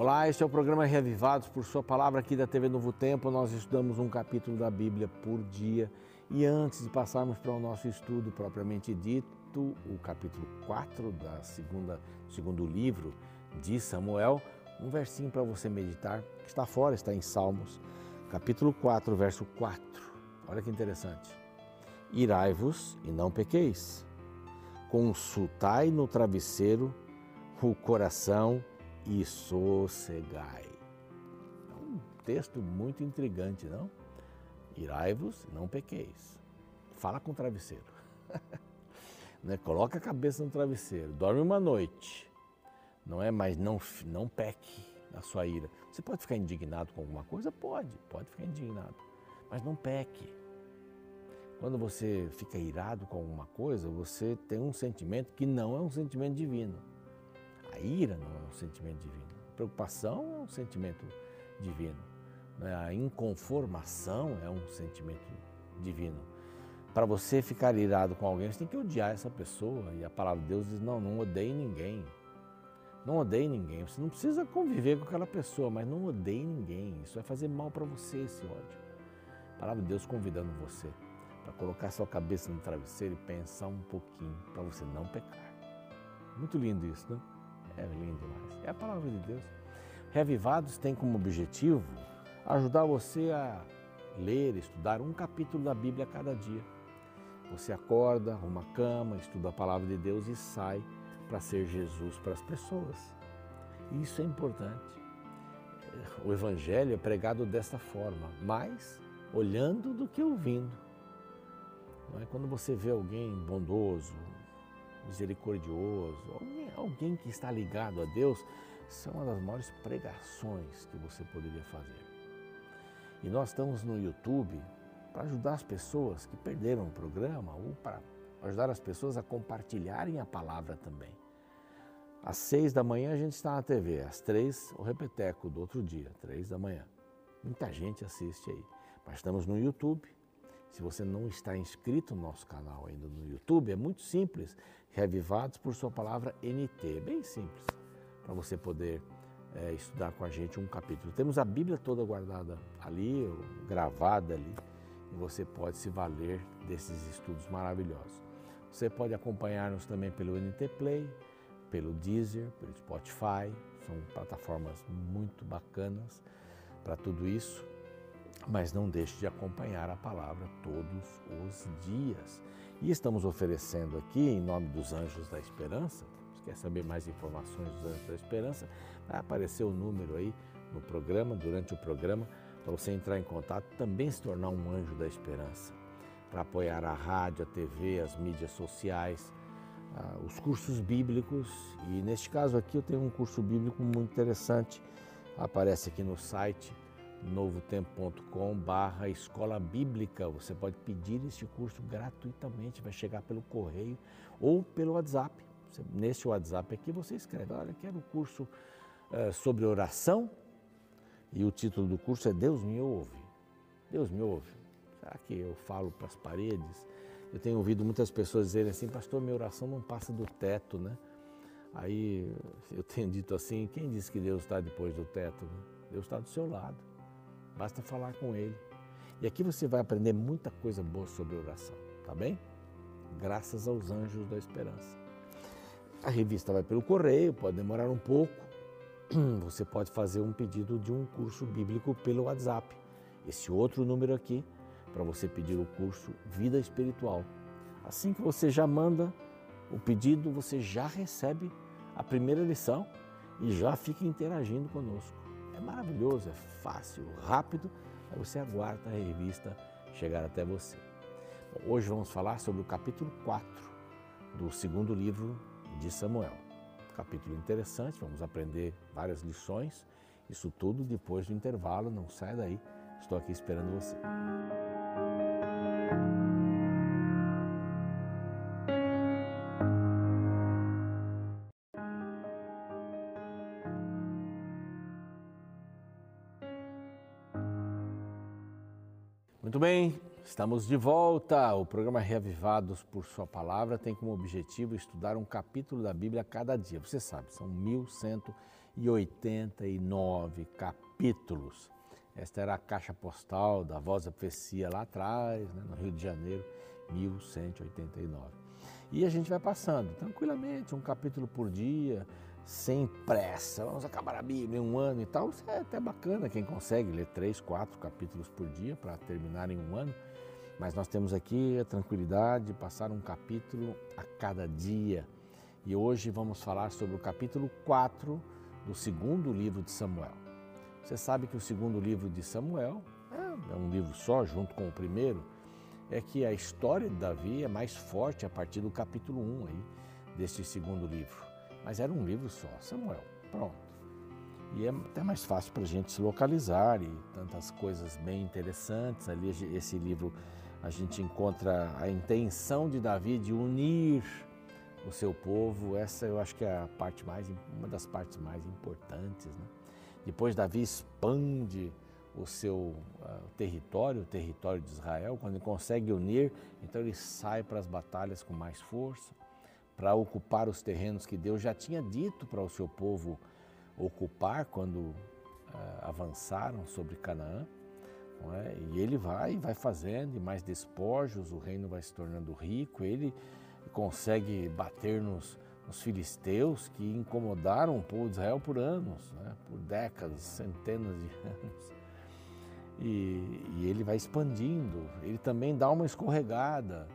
Olá, este é o programa Reavivados por Sua Palavra aqui da TV Novo Tempo. Nós estudamos um capítulo da Bíblia por dia. E antes de passarmos para o nosso estudo propriamente dito, o capítulo 4 da segunda, segundo livro de Samuel, um versinho para você meditar, que está fora, está em Salmos, capítulo 4, verso 4. Olha que interessante. Irai-vos e não pequeis. Consultai no travesseiro o coração e sossegai. É um texto muito intrigante, não? Irai-vos e não pequeis. Fala com o travesseiro. né? Coloca a cabeça no travesseiro, dorme uma noite. Não é, mas não, não peque na sua ira. Você pode ficar indignado com alguma coisa? Pode, pode ficar indignado. Mas não peque. Quando você fica irado com alguma coisa, você tem um sentimento que não é um sentimento divino. A ira não é um sentimento divino. A preocupação é um sentimento divino. Né? A inconformação é um sentimento divino. Para você ficar irado com alguém, você tem que odiar essa pessoa. E a palavra de Deus diz: não, não odeie ninguém. Não odeie ninguém. Você não precisa conviver com aquela pessoa, mas não odeie ninguém. Isso vai fazer mal para você, esse ódio. A palavra de Deus convidando você para colocar sua cabeça no travesseiro e pensar um pouquinho para você não pecar. Muito lindo isso, né? É lindo demais. É a palavra de Deus. Reavivados tem como objetivo ajudar você a ler, estudar um capítulo da Bíblia a cada dia. Você acorda, arruma a cama, estuda a palavra de Deus e sai para ser Jesus para as pessoas. Isso é importante. O Evangelho é pregado desta forma, mais olhando do que ouvindo. Não é? Quando você vê alguém bondoso, misericordioso, alguém, alguém que está ligado a Deus, é uma das maiores pregações que você poderia fazer. E nós estamos no YouTube para ajudar as pessoas que perderam o programa ou para ajudar as pessoas a compartilharem a palavra também. Às seis da manhã a gente está na TV, às três o repeteco do outro dia, três da manhã. Muita gente assiste aí. Mas estamos no YouTube. Se você não está inscrito no nosso canal ainda no YouTube, é muito simples. Revivados por sua palavra NT. Bem simples, para você poder é, estudar com a gente um capítulo. Temos a Bíblia toda guardada ali, gravada ali, e você pode se valer desses estudos maravilhosos. Você pode acompanhar-nos também pelo NT Play, pelo Deezer, pelo Spotify, são plataformas muito bacanas para tudo isso. Mas não deixe de acompanhar a palavra todos os dias. E estamos oferecendo aqui, em nome dos Anjos da Esperança, se quer saber mais informações dos Anjos da Esperança, vai aparecer o número aí no programa, durante o programa, para você entrar em contato, também se tornar um anjo da esperança, para apoiar a rádio, a TV, as mídias sociais, os cursos bíblicos. E neste caso aqui eu tenho um curso bíblico muito interessante, aparece aqui no site novotempo.com barra escola bíblica. Você pode pedir este curso gratuitamente, vai chegar pelo correio ou pelo WhatsApp. Nesse WhatsApp aqui você escreve, olha, quero o curso uh, sobre oração e o título do curso é Deus me ouve. Deus me ouve. Será que eu falo para as paredes? Eu tenho ouvido muitas pessoas dizerem assim, pastor, minha oração não passa do teto, né? Aí eu tenho dito assim, quem disse que Deus está depois do teto? Deus está do seu lado. Basta falar com Ele. E aqui você vai aprender muita coisa boa sobre oração, tá bem? Graças aos anjos da esperança. A revista vai pelo correio, pode demorar um pouco. Você pode fazer um pedido de um curso bíblico pelo WhatsApp. Esse outro número aqui, para você pedir o curso Vida Espiritual. Assim que você já manda o pedido, você já recebe a primeira lição e já fica interagindo conosco. É maravilhoso, é fácil, rápido, aí você aguarda a revista chegar até você. Bom, hoje vamos falar sobre o capítulo 4 do segundo livro de Samuel. Capítulo interessante, vamos aprender várias lições, isso tudo depois do intervalo, não sai daí, estou aqui esperando você. Estamos de volta. O programa Reavivados por Sua Palavra tem como objetivo estudar um capítulo da Bíblia a cada dia. Você sabe, são 1100 189 capítulos. Esta era a caixa postal da Voz da Profecia lá atrás, né, no Rio de Janeiro, 1189. E a gente vai passando tranquilamente, um capítulo por dia, sem pressa. Vamos acabar a Bíblia em um ano e tal. Isso é até bacana quem consegue ler três, quatro capítulos por dia para terminar em um ano. Mas nós temos aqui a tranquilidade de passar um capítulo a cada dia. E hoje vamos falar sobre o capítulo 4 do segundo livro de Samuel. Você sabe que o segundo livro de Samuel é, é um livro só, junto com o primeiro, é que a história de Davi é mais forte a partir do capítulo 1 aí, deste segundo livro. Mas era um livro só, Samuel, pronto. E é até mais fácil para a gente se localizar e tantas coisas bem interessantes. Ali, esse livro, a gente encontra a intenção de Davi de unir o seu povo. Essa eu acho que é a parte mais, uma das partes mais importantes. Né? Depois Davi expande o seu uh, território, o território de Israel, quando ele consegue unir, então ele sai para as batalhas com mais força, para ocupar os terrenos que Deus já tinha dito para o seu povo ocupar quando uh, avançaram sobre Canaã. É? E ele vai, vai fazendo, e mais despojos, o reino vai se tornando rico, ele consegue bater nos, nos filisteus que incomodaram o povo de Israel por anos, né? por décadas, centenas de anos. E, e, ele vai expandindo, ele também dá uma escorregada.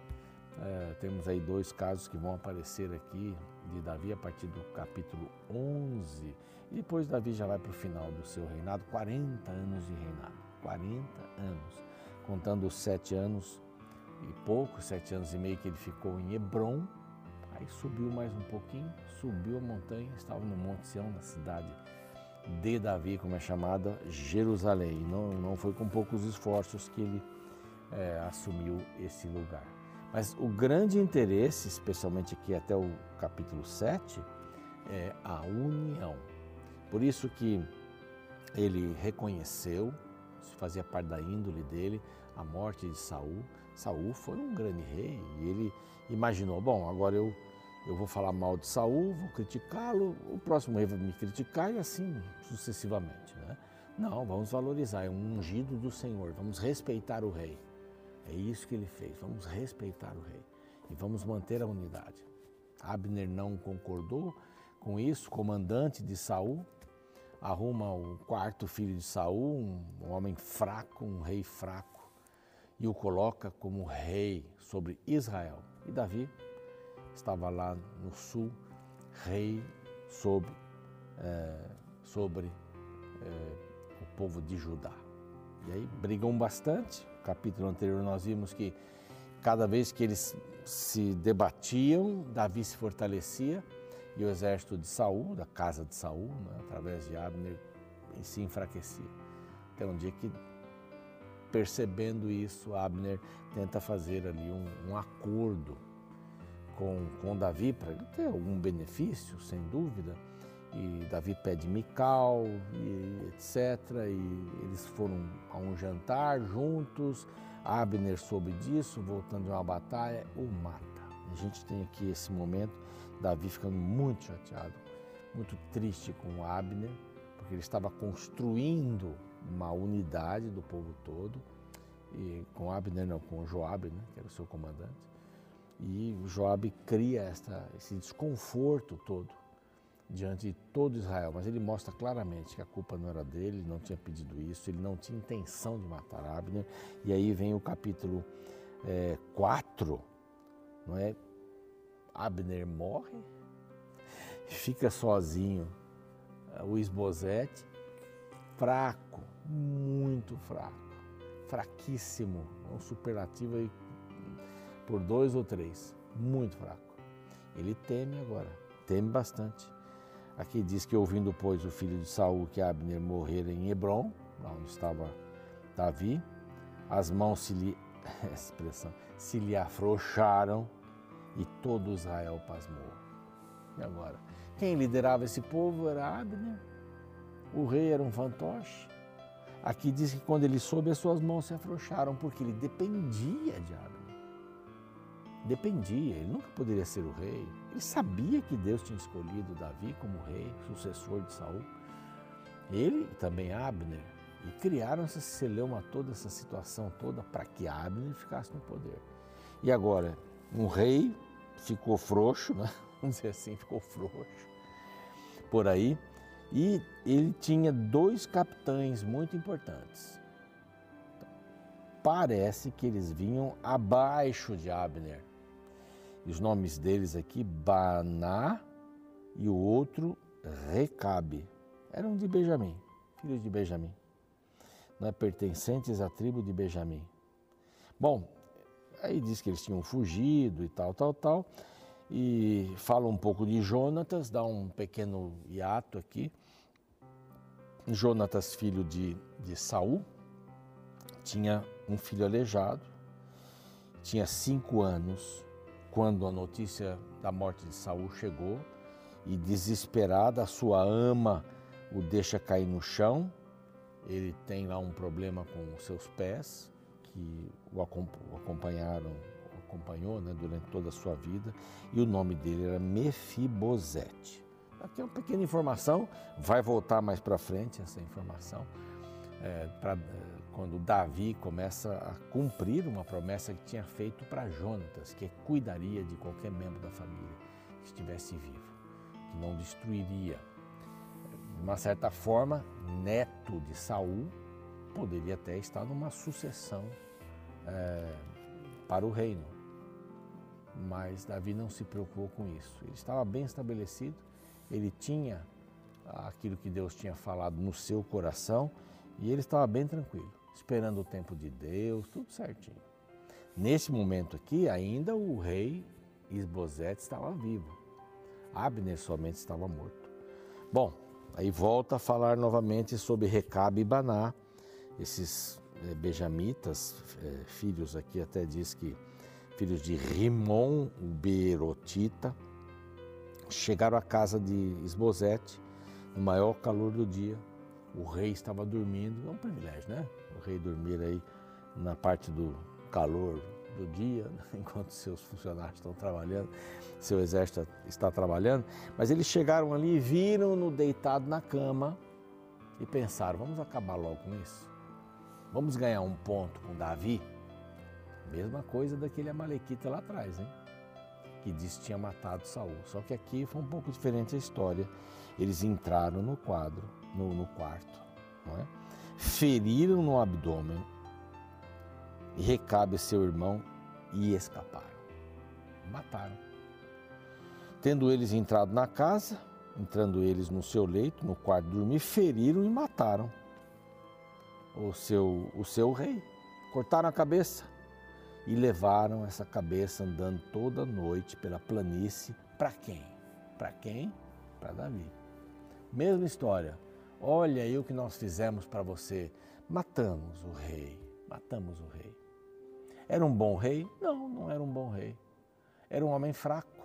É, temos aí dois casos que vão aparecer aqui de Davi a partir do capítulo 11. E depois Davi já vai para o final do seu reinado, 40 anos de reinado. 40 anos, contando os sete anos e pouco, sete anos e meio que ele ficou em Hebron. Aí subiu mais um pouquinho, subiu a montanha, estava no Monte Sião, na cidade de Davi, como é chamada, Jerusalém. Não, não foi com poucos esforços que ele é, assumiu esse lugar. Mas o grande interesse, especialmente aqui até o capítulo 7, é a união. Por isso que ele reconheceu, fazia parte da índole dele, a morte de Saul. Saul foi um grande rei e ele imaginou, bom, agora eu eu vou falar mal de Saul, vou criticá-lo, o próximo rei vai me criticar e assim sucessivamente. Né? Não, vamos valorizar, é um ungido do Senhor, vamos respeitar o rei. É isso que ele fez, vamos respeitar o rei e vamos manter a unidade. Abner não concordou com isso, comandante de Saul, arruma o quarto filho de Saul, um homem fraco, um rei fraco, e o coloca como rei sobre Israel. E Davi estava lá no sul, rei sobre, é, sobre é, o povo de Judá. E aí brigam bastante. No capítulo anterior nós vimos que cada vez que eles se debatiam, Davi se fortalecia e o exército de Saul, da casa de Saul, né, através de Abner, se enfraquecia. Até um dia que, percebendo isso, Abner tenta fazer ali um, um acordo com, com Davi para ter algum benefício, sem dúvida. E Davi pede Mical, e etc. E eles foram a um jantar juntos. Abner soube disso, voltando de uma batalha, o mata. A gente tem aqui esse momento, Davi ficando muito chateado, muito triste com Abner, porque ele estava construindo uma unidade do povo todo, e com Abner não, com Joabe, né, que era o seu comandante. E Joabe cria esta, esse desconforto todo diante de todo Israel, mas ele mostra claramente que a culpa não era dele, ele não tinha pedido isso, ele não tinha intenção de matar Abner. E aí vem o capítulo 4, é, não é? Abner morre, fica sozinho, o Esbozete, fraco, muito fraco, fraquíssimo, um superlativo por dois ou três, muito fraco. Ele teme agora, teme bastante. Aqui diz que ouvindo, pois, o filho de Saul que Abner morrer em Hebron, onde estava Davi, as mãos se lhe, expressão, se lhe afrouxaram e todo Israel pasmou. E agora? Quem liderava esse povo era Abner, o rei era um fantoche. Aqui diz que quando ele soube, as suas mãos se afrouxaram, porque ele dependia de Abner. dependia, ele nunca poderia ser o rei. Ele sabia que Deus tinha escolhido Davi como rei, sucessor de Saul. Ele e também Abner. E criaram essa celeuma toda, essa situação toda, para que Abner ficasse no poder. E agora, um rei ficou frouxo, né? vamos dizer assim, ficou frouxo por aí, e ele tinha dois capitães muito importantes. Parece que eles vinham abaixo de Abner. E os nomes deles aqui, Baná e o outro, Recabe. Eram de Benjamim, filhos de Benjamim. Não é, pertencentes à tribo de Benjamim. Bom, aí diz que eles tinham fugido e tal, tal, tal. E fala um pouco de Jonatas, dá um pequeno hiato aqui. Jonatas, filho de, de Saul, tinha um filho aleijado, tinha cinco anos quando a notícia da morte de Saul chegou e desesperada a sua ama o deixa cair no chão. Ele tem lá um problema com os seus pés que o acompanharam, acompanhou né, durante toda a sua vida e o nome dele era Mefibosete. Aqui é uma pequena informação, vai voltar mais para frente essa informação. É, pra, quando Davi começa a cumprir uma promessa que tinha feito para Jonatas, que cuidaria de qualquer membro da família que estivesse vivo, que não destruiria. De uma certa forma, neto de Saul poderia até estar numa sucessão é, para o reino. Mas Davi não se preocupou com isso. Ele estava bem estabelecido, ele tinha aquilo que Deus tinha falado no seu coração e ele estava bem tranquilo esperando o tempo de Deus, tudo certinho. Nesse momento aqui, ainda o rei Isbosete estava vivo. Abner somente estava morto. Bom, aí volta a falar novamente sobre Recabe e Baná, esses é, benjamitas, é, filhos aqui até diz que filhos de Rimon, o Berotita, chegaram à casa de Isbosete no maior calor do dia. O rei estava dormindo, é um privilégio, né? rei dormir aí na parte do calor do dia, enquanto seus funcionários estão trabalhando, seu exército está trabalhando. Mas eles chegaram ali e viram-no deitado na cama e pensaram: vamos acabar logo com isso? Vamos ganhar um ponto com Davi? Mesma coisa daquele Amalequita lá atrás, hein? Que disse que tinha matado Saul. Só que aqui foi um pouco diferente a história. Eles entraram no quadro, no, no quarto, não é? feriram no abdômen Recabe seu irmão e escaparam. Mataram. Tendo eles entrado na casa, entrando eles no seu leito, no quarto de dormir, feriram e mataram o seu, o seu rei. Cortaram a cabeça e levaram essa cabeça andando toda noite pela planície. Para quem? Para quem? Para Davi. Mesma história. Olha aí o que nós fizemos para você. Matamos o rei, matamos o rei. Era um bom rei? Não, não era um bom rei. Era um homem fraco.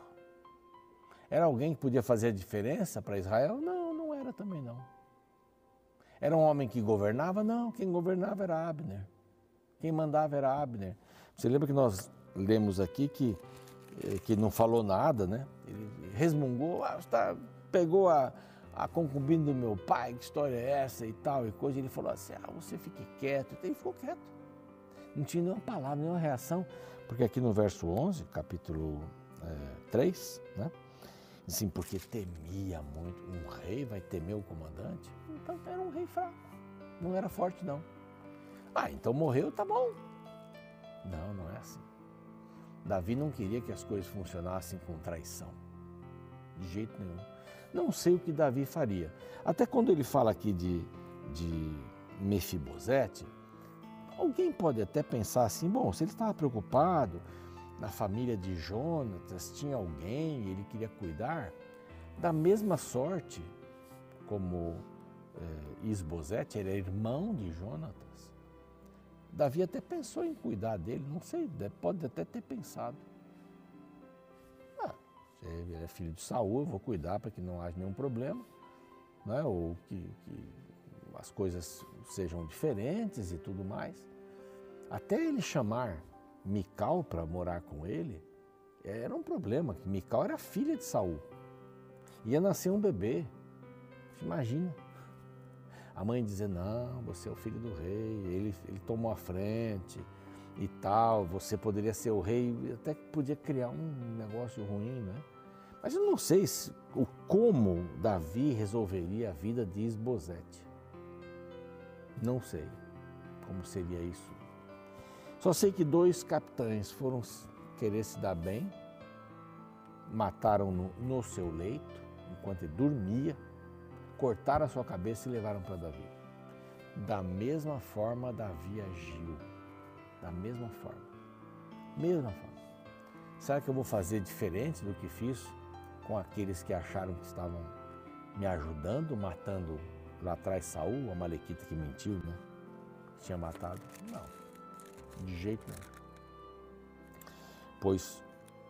Era alguém que podia fazer a diferença para Israel? Não, não era também não. Era um homem que governava? Não, quem governava era Abner. Quem mandava era Abner. Você lembra que nós lemos aqui que, eh, que não falou nada, né? Ele resmungou, ah, tá, pegou a, a concubina do meu pai, que história é essa e tal e coisa. Ele falou assim: ah, você fique quieto. Ele ficou quieto. Não tinha nenhuma palavra, nenhuma reação, porque aqui no verso 11, capítulo é, 3, né? Assim, porque temia muito. Um rei vai temer o comandante? Então era um rei fraco, não era forte, não. Ah, então morreu, tá bom. Não, não é assim. Davi não queria que as coisas funcionassem com traição, de jeito nenhum. Não sei o que Davi faria. Até quando ele fala aqui de, de Mefibosete, alguém pode até pensar assim: bom, se ele estava preocupado na família de Jonatas, tinha alguém e ele queria cuidar, da mesma sorte como é, Isbosete, é irmão de Jonatas. Davi até pensou em cuidar dele, não sei, pode até ter pensado. Ele é filho de Saul, eu vou cuidar para que não haja nenhum problema, né? ou que, que as coisas sejam diferentes e tudo mais. Até ele chamar Mical para morar com ele, Era um problema, Mical era filha de Saul. Ia nascer um bebê. Imagina. A mãe dizer, não, você é o filho do rei, ele, ele tomou a frente e tal, você poderia ser o rei, até que podia criar um negócio ruim, né? Mas eu não sei se, o como Davi resolveria a vida de Esbozete. Não sei como seria isso. Só sei que dois capitães foram querer se dar bem, mataram-no no seu leito, enquanto ele dormia, cortaram a sua cabeça e levaram para Davi. Da mesma forma, Davi agiu. Da mesma forma. Mesma forma. Será que eu vou fazer diferente do que fiz com aqueles que acharam que estavam me ajudando, matando lá atrás Saul, a Malequita que mentiu, né? Tinha matado? Não, de jeito nenhum. Pois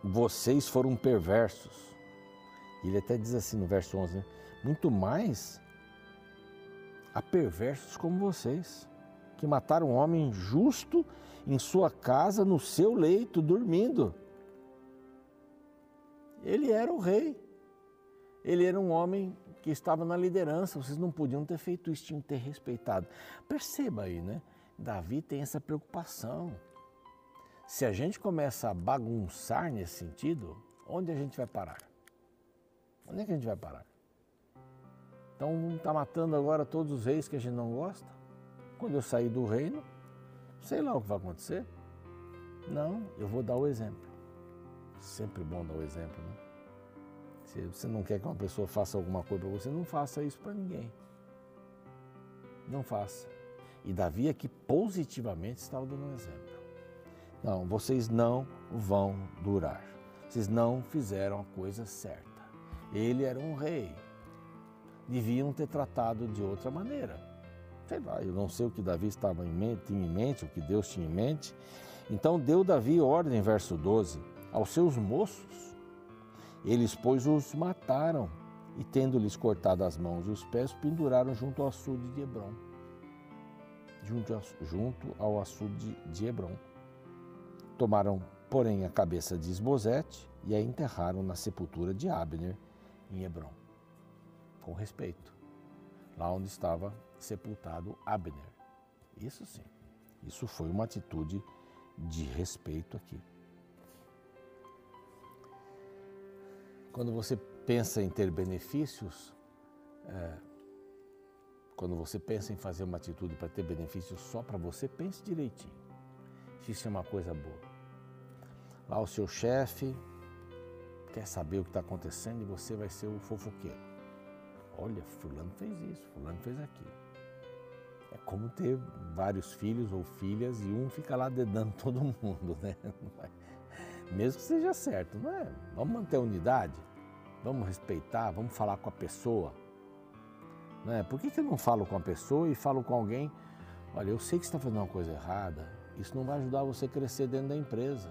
vocês foram perversos. Ele até diz assim no verso 11, né? Muito mais a perversos como vocês, que mataram um homem justo em sua casa, no seu leito, dormindo. Ele era o rei. Ele era um homem que estava na liderança. Vocês não podiam ter feito isso, tinham que ter respeitado. Perceba aí, né? Davi tem essa preocupação. Se a gente começa a bagunçar nesse sentido, onde a gente vai parar? Onde é que a gente vai parar? Então está matando agora todos os reis que a gente não gosta? Quando eu sair do reino, sei lá o que vai acontecer. Não, eu vou dar o exemplo. Sempre bom dar o exemplo, né? Se você não quer que uma pessoa faça alguma coisa para você, não faça isso para ninguém. Não faça. E Davi aqui positivamente estava dando um exemplo. Não, vocês não vão durar. Vocês não fizeram a coisa certa. Ele era um rei. Deviam ter tratado de outra maneira. Sei lá, eu não sei o que Davi estava em mente, tinha em mente, o que Deus tinha em mente. Então deu Davi ordem, verso 12, aos seus moços. Eles, pois, os mataram e, tendo-lhes cortado as mãos e os pés, penduraram junto ao açude de Hebron. Junto, ao açude de Hebron. Tomaram, porém, a cabeça de Esbozete e a enterraram na sepultura de Abner, em Hebron. Com respeito. Lá onde estava sepultado Abner. Isso sim. Isso foi uma atitude de respeito aqui. Quando você pensa em ter benefícios, é, quando você pensa em fazer uma atitude para ter benefícios só para você, pense direitinho. Se isso é uma coisa boa. Lá o seu chefe quer saber o que está acontecendo e você vai ser o fofoqueiro. Olha, fulano fez isso, fulano fez aquilo. É como ter vários filhos ou filhas e um fica lá dedando todo mundo, né? Mesmo que seja certo, não é? Vamos manter a unidade, vamos respeitar, vamos falar com a pessoa. Não é? Por que, que eu não falo com a pessoa e falo com alguém? Olha, eu sei que você está fazendo uma coisa errada, isso não vai ajudar você a crescer dentro da empresa.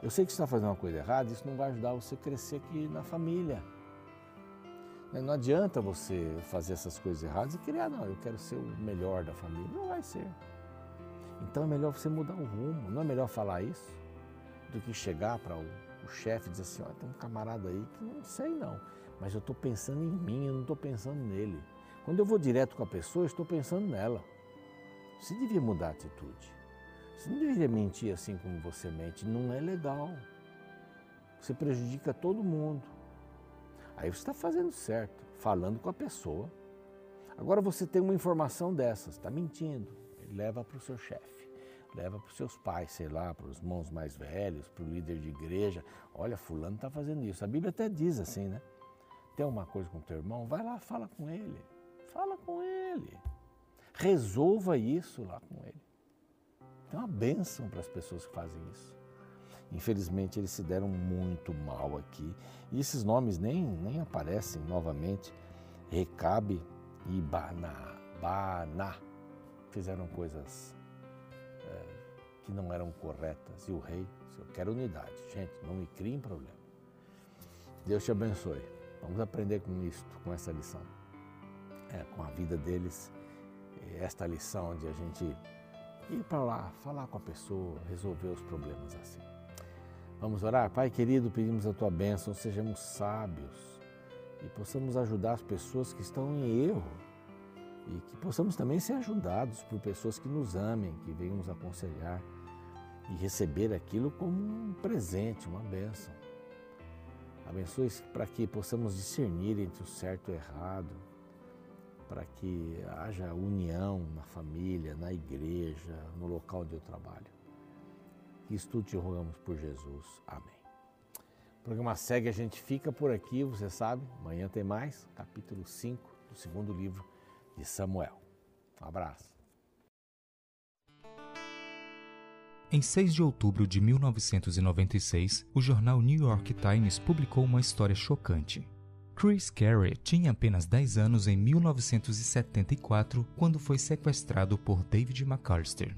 Eu sei que você está fazendo uma coisa errada, isso não vai ajudar você a crescer aqui na família. Não adianta você fazer essas coisas erradas e criar, não, eu quero ser o melhor da família. Não vai ser. Então é melhor você mudar o rumo. Não é melhor falar isso do que chegar para o, o chefe e dizer assim: olha, tem um camarada aí que não sei não, mas eu estou pensando em mim, eu não estou pensando nele. Quando eu vou direto com a pessoa, estou pensando nela. Você devia mudar a atitude. Você não deveria mentir assim como você mente. Não é legal. Você prejudica todo mundo. Aí você está fazendo certo, falando com a pessoa. Agora você tem uma informação dessas, está mentindo. Ele leva para o seu chefe, leva para os seus pais, sei lá, para os irmãos mais velhos, para o líder de igreja. Olha, fulano está fazendo isso. A Bíblia até diz assim, né? Tem uma coisa com teu irmão, vai lá, fala com ele. Fala com ele. Resolva isso lá com ele. É uma bênção para as pessoas que fazem isso. Infelizmente, eles se deram muito mal aqui. E esses nomes nem, nem aparecem novamente. Recabe e Baná. Baná fizeram coisas é, que não eram corretas. E o rei, eu quero unidade. Gente, não me criem problema. Deus te abençoe. Vamos aprender com isto, com essa lição. É, com a vida deles, esta lição de a gente ir para lá, falar com a pessoa, resolver os problemas assim. Vamos orar? Pai querido, pedimos a tua bênção, sejamos sábios e possamos ajudar as pessoas que estão em erro e que possamos também ser ajudados por pessoas que nos amem, que venham nos aconselhar e receber aquilo como um presente, uma bênção. Abençoe para que possamos discernir entre o certo e o errado, para que haja união na família, na igreja, no local eu trabalho. Isso tudo te rogamos por Jesus. Amém. O programa segue, a gente fica por aqui, você sabe. Amanhã tem mais, capítulo 5 do segundo livro de Samuel. Um abraço. Em 6 de outubro de 1996, o jornal New York Times publicou uma história chocante. Chris Carey tinha apenas 10 anos em 1974 quando foi sequestrado por David McAllister.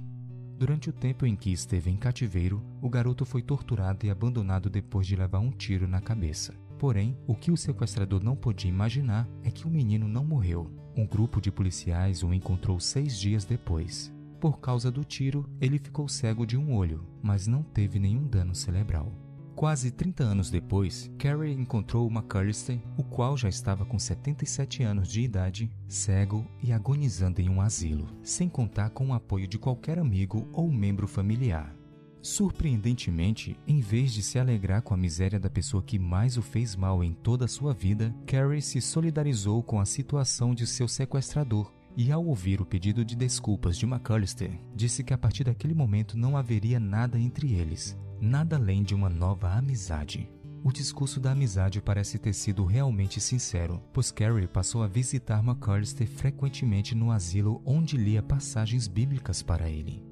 Durante o tempo em que esteve em cativeiro, o garoto foi torturado e abandonado depois de levar um tiro na cabeça. Porém, o que o sequestrador não podia imaginar é que o menino não morreu. Um grupo de policiais o encontrou seis dias depois. Por causa do tiro, ele ficou cego de um olho, mas não teve nenhum dano cerebral. Quase 30 anos depois, Carrie encontrou McAllister, o qual já estava com 77 anos de idade, cego e agonizando em um asilo, sem contar com o apoio de qualquer amigo ou membro familiar. Surpreendentemente, em vez de se alegrar com a miséria da pessoa que mais o fez mal em toda a sua vida, Carrie se solidarizou com a situação de seu sequestrador e, ao ouvir o pedido de desculpas de McAllister, disse que a partir daquele momento não haveria nada entre eles, nada além de uma nova amizade. O discurso da amizade parece ter sido realmente sincero, pois Carrie passou a visitar McAllister frequentemente no asilo onde lia passagens bíblicas para ele.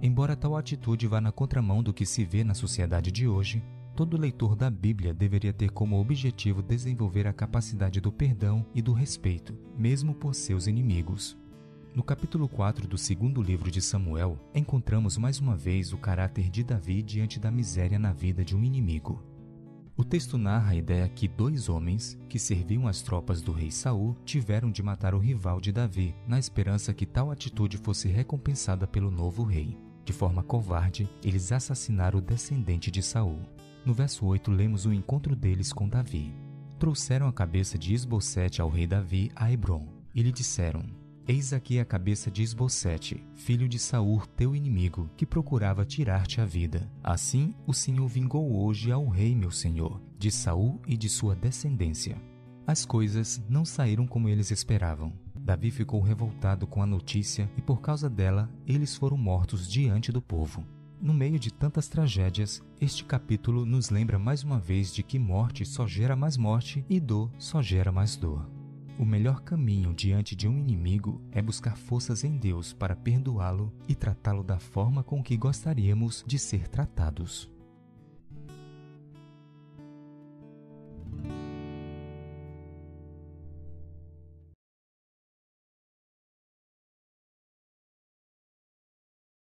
Embora tal atitude vá na contramão do que se vê na sociedade de hoje, todo leitor da Bíblia deveria ter como objetivo desenvolver a capacidade do perdão e do respeito, mesmo por seus inimigos. No capítulo 4 do segundo livro de Samuel, encontramos mais uma vez o caráter de Davi diante da miséria na vida de um inimigo. O texto narra a ideia que dois homens, que serviam as tropas do rei Saul, tiveram de matar o rival de Davi, na esperança que tal atitude fosse recompensada pelo novo rei. De forma covarde, eles assassinaram o descendente de Saul. No verso 8, lemos o encontro deles com Davi. Trouxeram a cabeça de Esbocete ao rei Davi a Hebron, e lhe disseram: Eis aqui a cabeça de Esbocete, filho de Saul, teu inimigo, que procurava tirar-te a vida. Assim o Senhor vingou hoje ao rei, meu senhor, de Saul e de sua descendência. As coisas não saíram como eles esperavam. Davi ficou revoltado com a notícia e por causa dela eles foram mortos diante do povo. No meio de tantas tragédias, este capítulo nos lembra mais uma vez de que morte só gera mais morte e dor só gera mais dor. O melhor caminho diante de um inimigo é buscar forças em Deus para perdoá-lo e tratá-lo da forma com que gostaríamos de ser tratados.